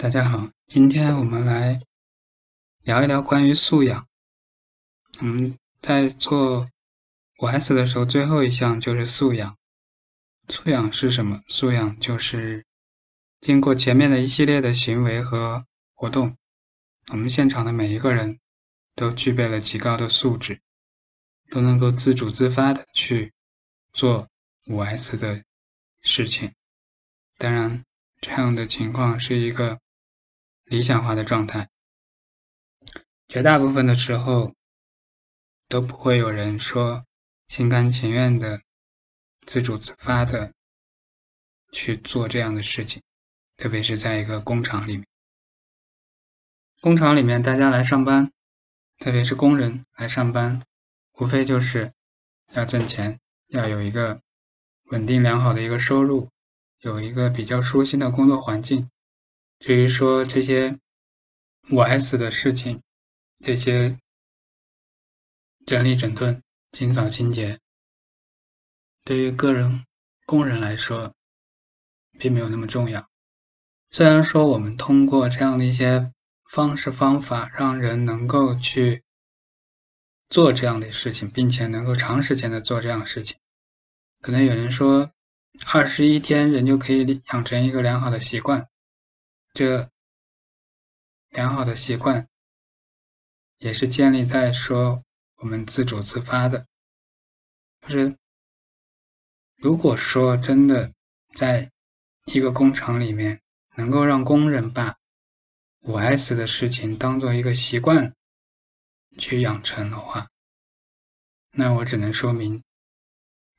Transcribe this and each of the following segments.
大家好，今天我们来聊一聊关于素养。我们在做五 S 的时候，最后一项就是素养。素养是什么？素养就是经过前面的一系列的行为和活动，我们现场的每一个人都具备了极高的素质，都能够自主自发的去做五 S 的事情。当然，这样的情况是一个。理想化的状态，绝大部分的时候都不会有人说心甘情愿的、自主自发的去做这样的事情，特别是在一个工厂里面。工厂里面大家来上班，特别是工人来上班，无非就是要挣钱，要有一个稳定良好的一个收入，有一个比较舒心的工作环境。至于说这些五 S 的事情，这些整理整顿、清扫清洁，对于个人工人来说，并没有那么重要。虽然说我们通过这样的一些方式方法，让人能够去做这样的事情，并且能够长时间的做这样的事情，可能有人说，二十一天人就可以养成一个良好的习惯。这良好的习惯，也是建立在说我们自主自发的。就是如果说真的在一个工厂里面，能够让工人把五 S 的事情当做一个习惯去养成的话，那我只能说明，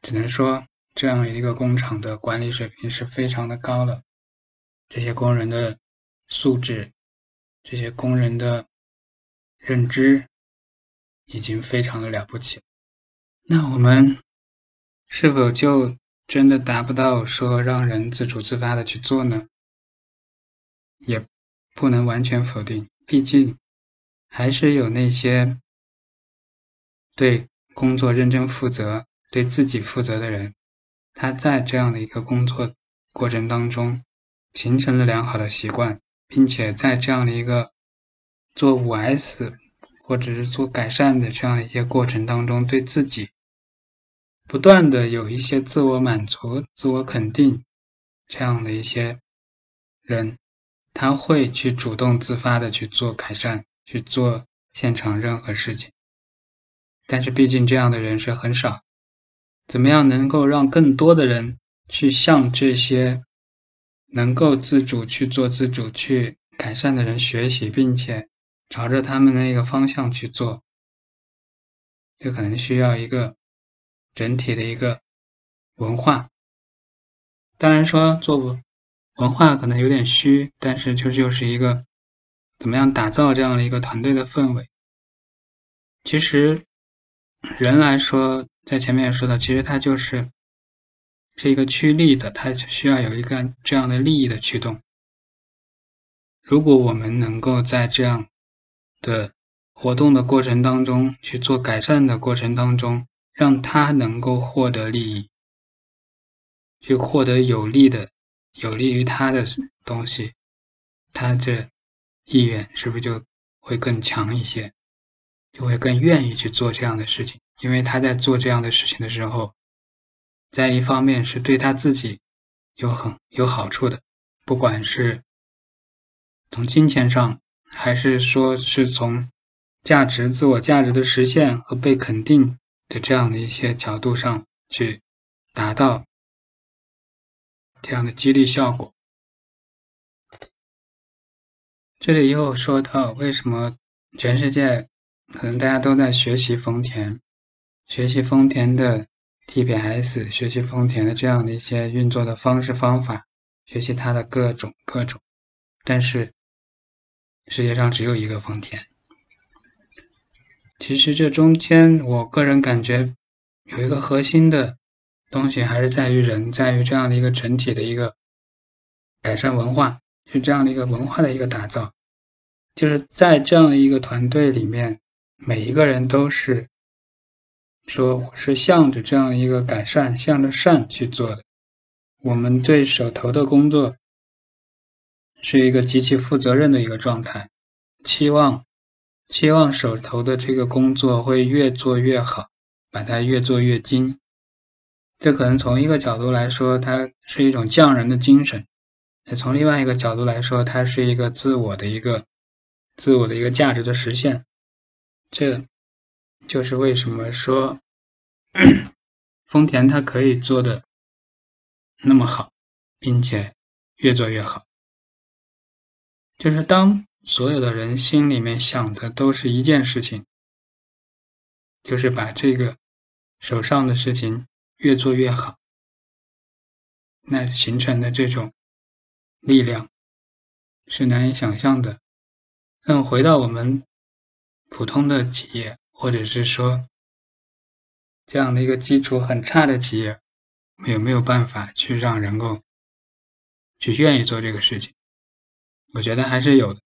只能说这样一个工厂的管理水平是非常的高了。这些工人的。素质，这些工人的认知已经非常的了不起。那我们是否就真的达不到说让人自主自发的去做呢？也不能完全否定，毕竟还是有那些对工作认真负责、对自己负责的人，他在这样的一个工作过程当中形成了良好的习惯。并且在这样的一个做五 S 或者是做改善的这样一些过程当中，对自己不断的有一些自我满足、自我肯定这样的一些人，他会去主动自发的去做改善，去做现场任何事情。但是毕竟这样的人是很少，怎么样能够让更多的人去向这些？能够自主去做、自主去改善的人学习，并且朝着他们的一个方向去做，这可能需要一个整体的一个文化。当然说做文化可能有点虚，但是就就是一个怎么样打造这样的一个团队的氛围。其实人来说，在前面也说到，其实他就是。是一个趋利的，它需要有一个这样的利益的驱动。如果我们能够在这样的活动的过程当中去做改善的过程当中，让他能够获得利益，去获得有利的、有利于他的东西，他这意愿是不是就会更强一些？就会更愿意去做这样的事情，因为他在做这样的事情的时候。在一方面是对他自己有很有好处的，不管是从金钱上，还是说是从价值、自我价值的实现和被肯定的这样的一些角度上去达到这样的激励效果。这里又说到，为什么全世界可能大家都在学习丰田，学习丰田的。TPS 学习丰田的这样的一些运作的方式方法，学习它的各种各种，但是世界上只有一个丰田。其实这中间，我个人感觉有一个核心的东西，还是在于人，在于这样的一个整体的一个改善文化，是这样的一个文化的一个打造，就是在这样的一个团队里面，每一个人都是。说我是向着这样一个改善、向着善去做的。我们对手头的工作是一个极其负责任的一个状态，期望期望手头的这个工作会越做越好，把它越做越精。这可能从一个角度来说，它是一种匠人的精神；从另外一个角度来说，它是一个自我的一个自我的一个价值的实现。这就是为什么说 丰田它可以做的那么好，并且越做越好。就是当所有的人心里面想的都是一件事情，就是把这个手上的事情越做越好，那形成的这种力量是难以想象的。那么回到我们普通的企业，或者是说这样的一个基础很差的企业，有没有办法去让人够去愿意做这个事情？我觉得还是有的，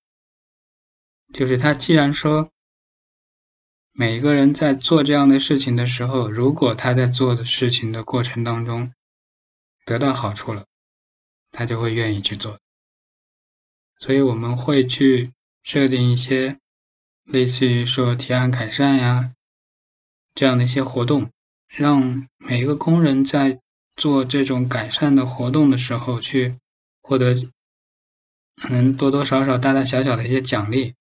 就是他既然说每个人在做这样的事情的时候，如果他在做的事情的过程当中得到好处了，他就会愿意去做。所以我们会去设定一些类似于说提案改善呀这样的一些活动，让每一个工人在做这种改善的活动的时候去获得。可能多多少少、大大小小的一些奖励，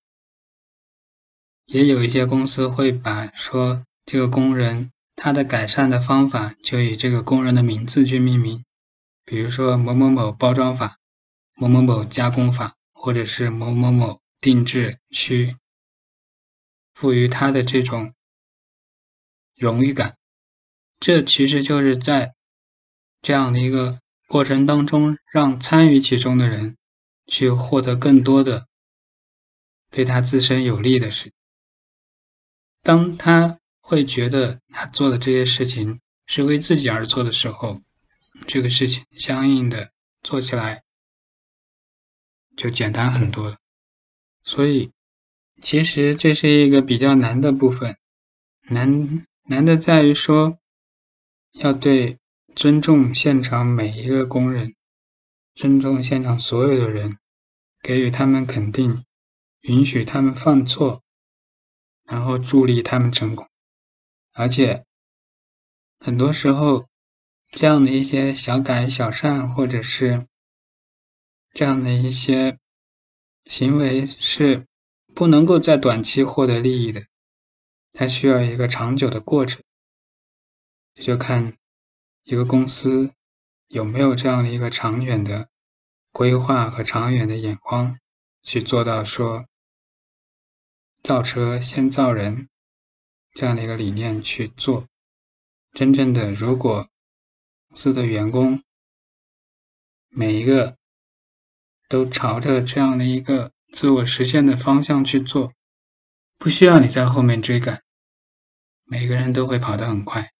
也有一些公司会把说这个工人他的改善的方法就以这个工人的名字去命名，比如说某某某包装法、某某某加工法，或者是某某某定制区，赋予他的这种荣誉感。这其实就是在这样的一个过程当中，让参与其中的人。去获得更多的对他自身有利的事。当他会觉得他做的这些事情是为自己而做的时候，这个事情相应的做起来就简单很多了。所以，其实这是一个比较难的部分，难难的在于说，要对尊重现场每一个工人。尊重现场所有的人，给予他们肯定，允许他们犯错，然后助力他们成功。而且，很多时候，这样的一些小改小善，或者是这样的一些行为，是不能够在短期获得利益的。它需要一个长久的过程。就看一个公司。有没有这样的一个长远的规划和长远的眼光，去做到说造车先造人这样的一个理念去做？真正的，如果公司的员工每一个都朝着这样的一个自我实现的方向去做，不需要你在后面追赶，每个人都会跑得很快。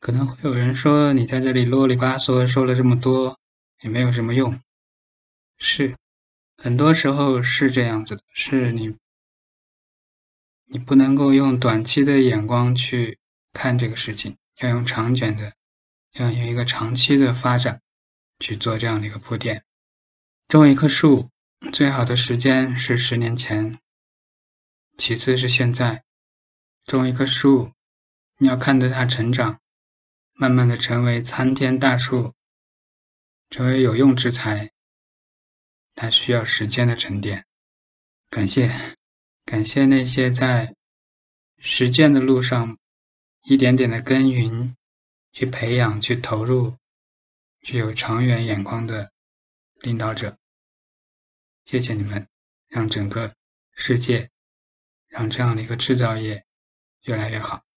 可能会有人说，你在这里啰里吧嗦说了这么多，也没有什么用。是，很多时候是这样子的，是你，你不能够用短期的眼光去看这个事情，要用长远的，要有一个长期的发展去做这样的一个铺垫。种一棵树，最好的时间是十年前，其次是现在。种一棵树，你要看着它成长。慢慢的成为参天大树，成为有用之才，它需要时间的沉淀。感谢，感谢那些在实践的路上一点点的耕耘、去培养、去投入、具有长远眼光的领导者。谢谢你们，让整个世界，让这样的一个制造业越来越好。